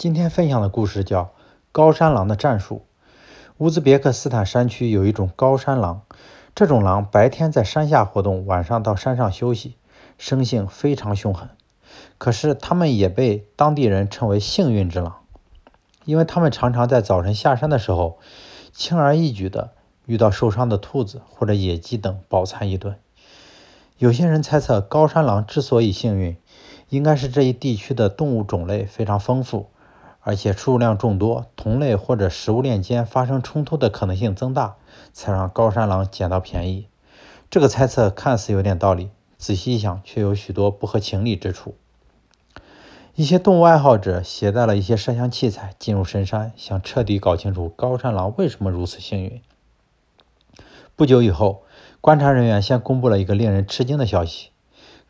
今天分享的故事叫《高山狼的战术》。乌兹别克斯坦山区有一种高山狼，这种狼白天在山下活动，晚上到山上休息，生性非常凶狠。可是它们也被当地人称为“幸运之狼”，因为它们常常在早晨下山的时候，轻而易举地遇到受伤的兔子或者野鸡等，饱餐一顿。有些人猜测，高山狼之所以幸运，应该是这一地区的动物种类非常丰富。而且数量众多，同类或者食物链间发生冲突的可能性增大，才让高山狼捡到便宜。这个猜测看似有点道理，仔细一想却有许多不合情理之处。一些动物爱好者携带了一些摄像器材进入深山，想彻底搞清楚高山狼为什么如此幸运。不久以后，观察人员先公布了一个令人吃惊的消息：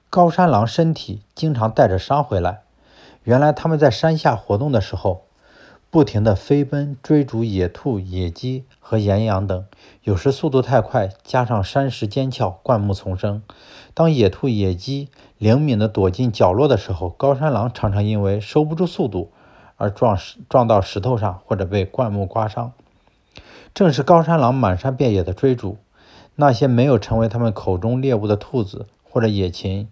高山狼身体经常带着伤回来。原来他们在山下活动的时候，不停地飞奔追逐野兔、野鸡和岩羊等，有时速度太快，加上山石尖峭、灌木丛生，当野兔、野鸡灵敏地躲进角落的时候，高山狼常常因为收不住速度而撞石撞到石头上，或者被灌木刮伤。正是高山狼满山遍野的追逐，那些没有成为他们口中猎物的兔子或者野禽，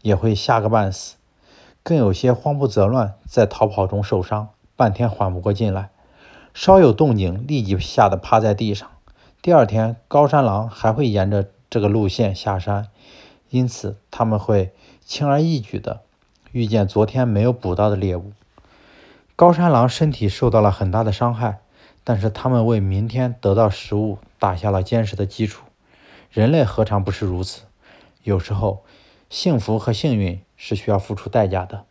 也会吓个半死。更有些慌不择乱，在逃跑中受伤，半天缓不过劲来，稍有动静立即吓得趴在地上。第二天，高山狼还会沿着这个路线下山，因此他们会轻而易举地遇见昨天没有捕到的猎物。高山狼身体受到了很大的伤害，但是他们为明天得到食物打下了坚实的基础。人类何尝不是如此？有时候。幸福和幸运是需要付出代价的。